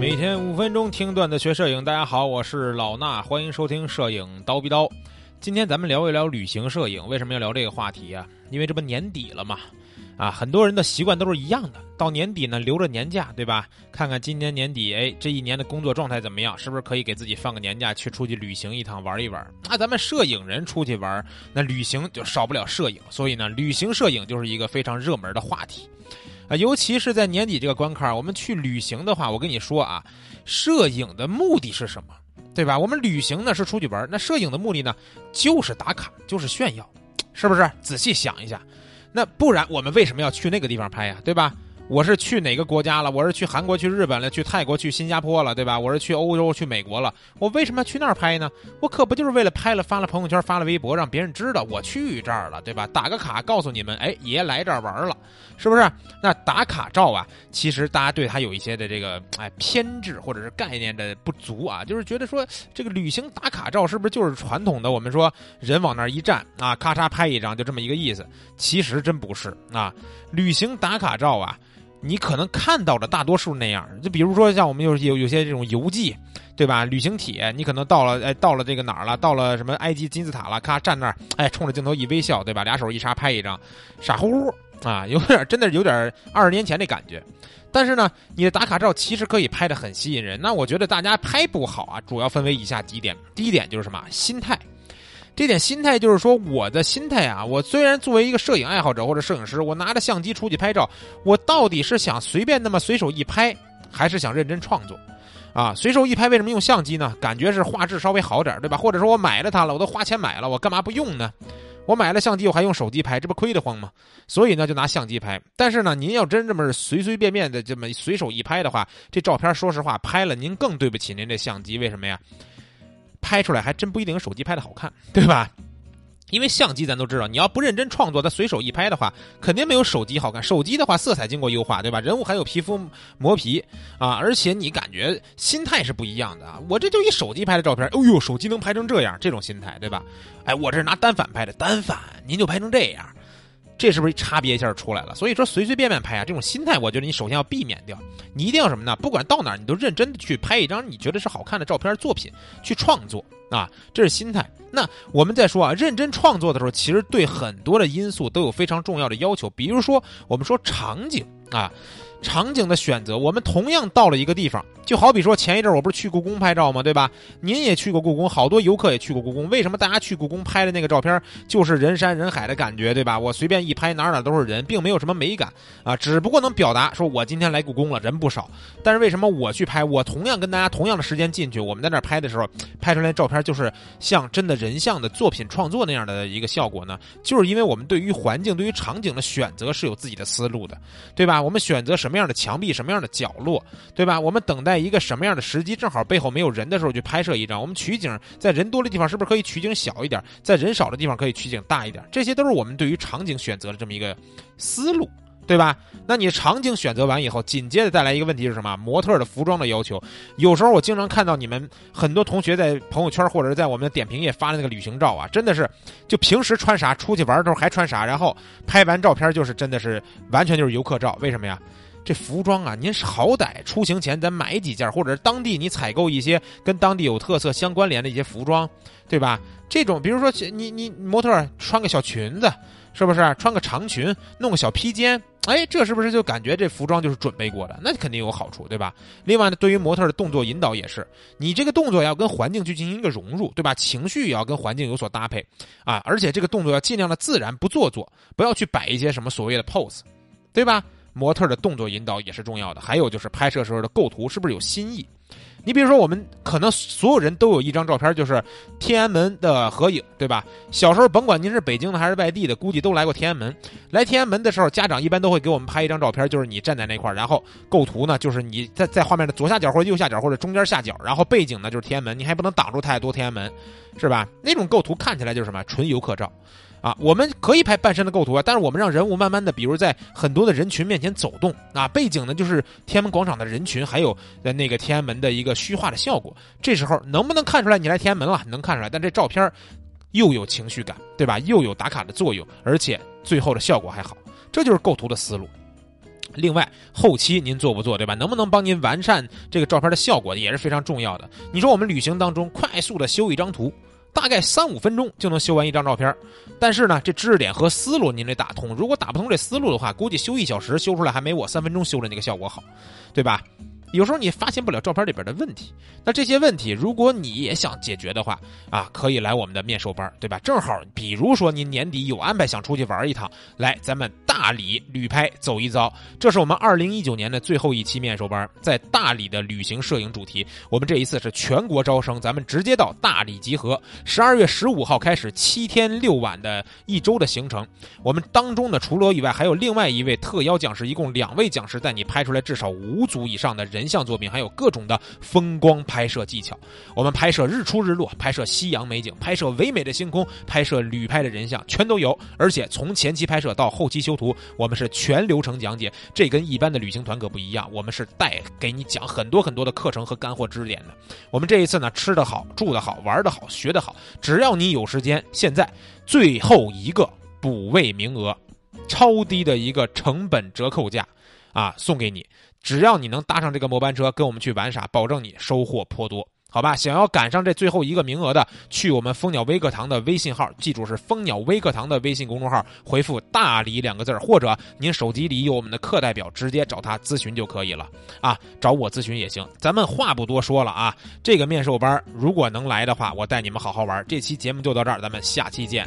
每天五分钟听段子学摄影，大家好，我是老衲，欢迎收听摄影刀逼刀。今天咱们聊一聊旅行摄影，为什么要聊这个话题啊？因为这不年底了嘛，啊，很多人的习惯都是一样的，到年底呢留着年假，对吧？看看今年年底，哎，这一年的工作状态怎么样？是不是可以给自己放个年假，去出去旅行一趟，玩一玩？那咱们摄影人出去玩，那旅行就少不了摄影，所以呢，旅行摄影就是一个非常热门的话题。啊，尤其是在年底这个关卡，我们去旅行的话，我跟你说啊，摄影的目的是什么？对吧？我们旅行呢是出去玩，那摄影的目的呢就是打卡，就是炫耀，是不是？仔细想一下，那不然我们为什么要去那个地方拍呀？对吧？我是去哪个国家了？我是去韩国、去日本了、去泰国、去新加坡了，对吧？我是去欧洲、去美国了。我为什么要去那儿拍呢？我可不就是为了拍了、发了朋友圈、发了微博，让别人知道我去这儿了，对吧？打个卡，告诉你们，哎，爷来这儿玩了，是不是？那打卡照啊，其实大家对它有一些的这个哎偏执或者是概念的不足啊，就是觉得说这个旅行打卡照是不是就是传统的我们说人往那儿一站啊，咔嚓拍一张就这么一个意思？其实真不是啊，旅行打卡照啊。你可能看到的大多数那样，就比如说像我们有有有些这种游记，对吧？旅行帖，你可能到了，哎，到了这个哪儿了？到了什么埃及金字塔了？咔，站那儿，哎，冲着镜头一微笑，对吧？俩手一叉拍一张，傻乎乎啊，有点真的有点二十年前那感觉。但是呢，你的打卡照其实可以拍的很吸引人。那我觉得大家拍不好啊，主要分为以下几点。第一点就是什么？心态。这点心态就是说，我的心态啊，我虽然作为一个摄影爱好者或者摄影师，我拿着相机出去拍照，我到底是想随便那么随手一拍，还是想认真创作？啊，随手一拍为什么用相机呢？感觉是画质稍微好点，对吧？或者说我买了它了，我都花钱买了，我干嘛不用呢？我买了相机，我还用手机拍，这不亏得慌吗？所以呢，就拿相机拍。但是呢，您要真这么随随便便的这么随手一拍的话，这照片说实话拍了，您更对不起您这相机。为什么呀？拍出来还真不一定手机拍的好看，对吧？因为相机咱都知道，你要不认真创作，它随手一拍的话，肯定没有手机好看。手机的话，色彩经过优化，对吧？人物还有皮肤磨皮啊，而且你感觉心态是不一样的啊。我这就一手机拍的照片，哦呦，手机能拍成这样，这种心态，对吧？哎，我这是拿单反拍的，单反您就拍成这样。这是不是差别一下出来了？所以说随随便便拍啊，这种心态，我觉得你首先要避免掉。你一定要什么呢？不管到哪儿，你都认真的去拍一张你觉得是好看的照片作品去创作啊，这是心态。那我们再说啊，认真创作的时候，其实对很多的因素都有非常重要的要求。比如说，我们说场景啊，场景的选择，我们同样到了一个地方。就好比说前一阵我不是去故宫拍照吗？对吧？您也去过故宫，好多游客也去过故宫。为什么大家去故宫拍的那个照片就是人山人海的感觉，对吧？我随便一拍，哪哪都是人，并没有什么美感啊，只不过能表达说我今天来故宫了，人不少。但是为什么我去拍，我同样跟大家同样的时间进去，我们在那拍的时候，拍出来照片就是像真的人像的作品创作那样的一个效果呢？就是因为我们对于环境、对于场景的选择是有自己的思路的，对吧？我们选择什么样的墙壁、什么样的角落，对吧？我们等待。一个什么样的时机，正好背后没有人的时候去拍摄一张。我们取景在人多的地方，是不是可以取景小一点？在人少的地方可以取景大一点？这些都是我们对于场景选择的这么一个思路，对吧？那你场景选择完以后，紧接着带来一个问题是什么？模特的服装的要求。有时候我经常看到你们很多同学在朋友圈或者是在我们的点评页发的那个旅行照啊，真的是就平时穿啥，出去玩的时候还穿啥，然后拍完照片就是真的是完全就是游客照。为什么呀？这服装啊，您好歹出行前咱买几件，或者是当地你采购一些跟当地有特色相关联的一些服装，对吧？这种比如说你你模特穿个小裙子，是不是穿个长裙，弄个小披肩？哎，这是不是就感觉这服装就是准备过的？那肯定有好处，对吧？另外呢，对于模特的动作引导也是，你这个动作要跟环境去进行一个融入，对吧？情绪也要跟环境有所搭配啊，而且这个动作要尽量的自然，不做作，不要去摆一些什么所谓的 pose，对吧？模特的动作引导也是重要的，还有就是拍摄时候的构图是不是有新意？你比如说，我们可能所有人都有一张照片，就是天安门的合影，对吧？小时候甭管您是北京的还是外地的，估计都来过天安门。来天安门的时候，家长一般都会给我们拍一张照片，就是你站在那块儿，然后构图呢，就是你在在画面的左下角或者右下角或者中间下角，然后背景呢就是天安门，你还不能挡住太多天安门，是吧？那种构图看起来就是什么纯游客照。啊，我们可以拍半身的构图啊，但是我们让人物慢慢的，比如在很多的人群面前走动啊，背景呢就是天安门广场的人群，还有在那个天安门的一个虚化的效果。这时候能不能看出来你来天安门了？能看出来，但这照片又有情绪感，对吧？又有打卡的作用，而且最后的效果还好，这就是构图的思路。另外，后期您做不做，对吧？能不能帮您完善这个照片的效果，也是非常重要的。你说我们旅行当中快速的修一张图，大概三五分钟就能修完一张照片，但是呢，这知识点和思路您得打通。如果打不通这思路的话，估计修一小时修出来还没我三分钟修的那个效果好，对吧？有时候你发现不了照片里边的问题，那这些问题如果你也想解决的话，啊，可以来我们的面授班，对吧？正好，比如说您年底有安排想出去玩一趟，来咱们大理旅拍走一遭。这是我们二零一九年的最后一期面授班，在大理的旅行摄影主题。我们这一次是全国招生，咱们直接到大理集合。十二月十五号开始，七天六晚的一周的行程。我们当中呢，除了以外，还有另外一位特邀讲师，一共两位讲师带你拍出来至少五组以上的人。人像作品，还有各种的风光拍摄技巧。我们拍摄日出日落，拍摄夕阳美景，拍摄唯美的星空，拍摄旅拍的人像，全都有。而且从前期拍摄到后期修图，我们是全流程讲解。这跟一般的旅行团可不一样，我们是带给你讲很多很多的课程和干货知识点的。我们这一次呢，吃得好，住得好，玩得好，学得好。只要你有时间，现在最后一个补位名额，超低的一个成本折扣价啊，送给你。只要你能搭上这个末班车，跟我们去玩耍，保证你收获颇多，好吧？想要赶上这最后一个名额的，去我们蜂鸟微课堂的微信号，记住是蜂鸟微课堂的微信公众号，回复“大理”两个字或者您手机里有我们的课代表，直接找他咨询就可以了啊，找我咨询也行。咱们话不多说了啊，这个面授班如果能来的话，我带你们好好玩。这期节目就到这儿，咱们下期见。